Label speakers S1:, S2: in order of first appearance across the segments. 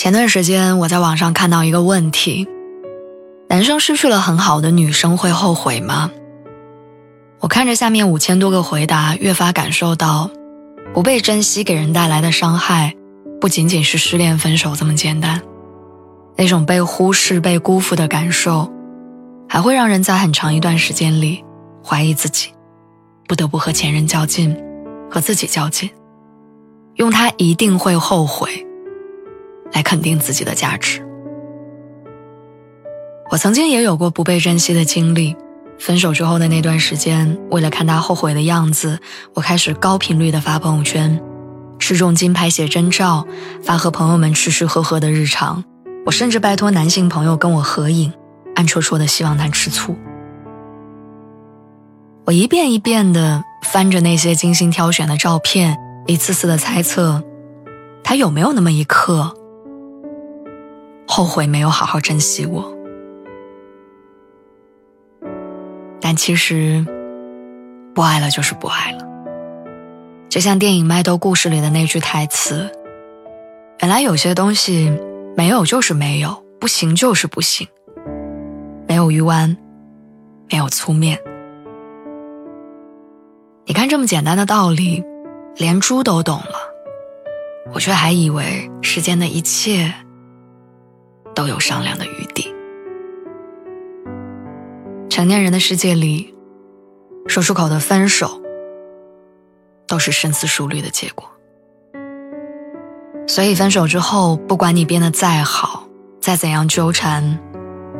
S1: 前段时间我在网上看到一个问题：男生失去了很好的女生会后悔吗？我看着下面五千多个回答，越发感受到，不被珍惜给人带来的伤害，不仅仅是失恋分手这么简单。那种被忽视、被辜负的感受，还会让人在很长一段时间里怀疑自己，不得不和前任较劲，和自己较劲，用他一定会后悔。来肯定自己的价值。我曾经也有过不被珍惜的经历，分手之后的那段时间，为了看他后悔的样子，我开始高频率的发朋友圈，吃重金拍写真照，发和朋友们吃吃喝喝的日常。我甚至拜托男性朋友跟我合影，暗戳戳的希望他吃醋。我一遍一遍的翻着那些精心挑选的照片，一次次的猜测，他有没有那么一刻。后悔没有好好珍惜我，但其实，不爱了就是不爱了。就像电影《麦兜故事》里的那句台词：“原来有些东西没有就是没有，不行就是不行，没有鱼丸，没有粗面。”你看这么简单的道理，连猪都懂了，我却还以为世间的一切。都有商量的余地。成年人的世界里，说出口的分手，都是深思熟虑的结果。所以分手之后，不管你变得再好，再怎样纠缠，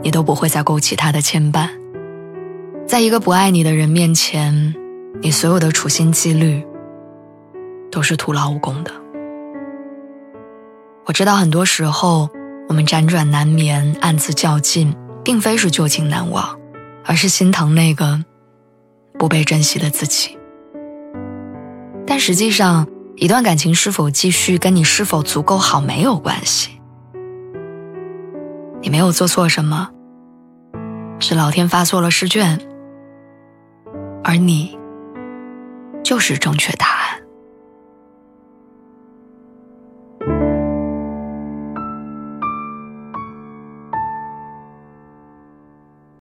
S1: 你都不会再勾起他的牵绊。在一个不爱你的人面前，你所有的处心积虑，都是徒劳无功的。我知道很多时候。我们辗转难眠，暗自较劲，并非是旧情难忘，而是心疼那个不被珍惜的自己。但实际上，一段感情是否继续，跟你是否足够好没有关系。你没有做错什么，是老天发错了试卷，而你就是正确答案。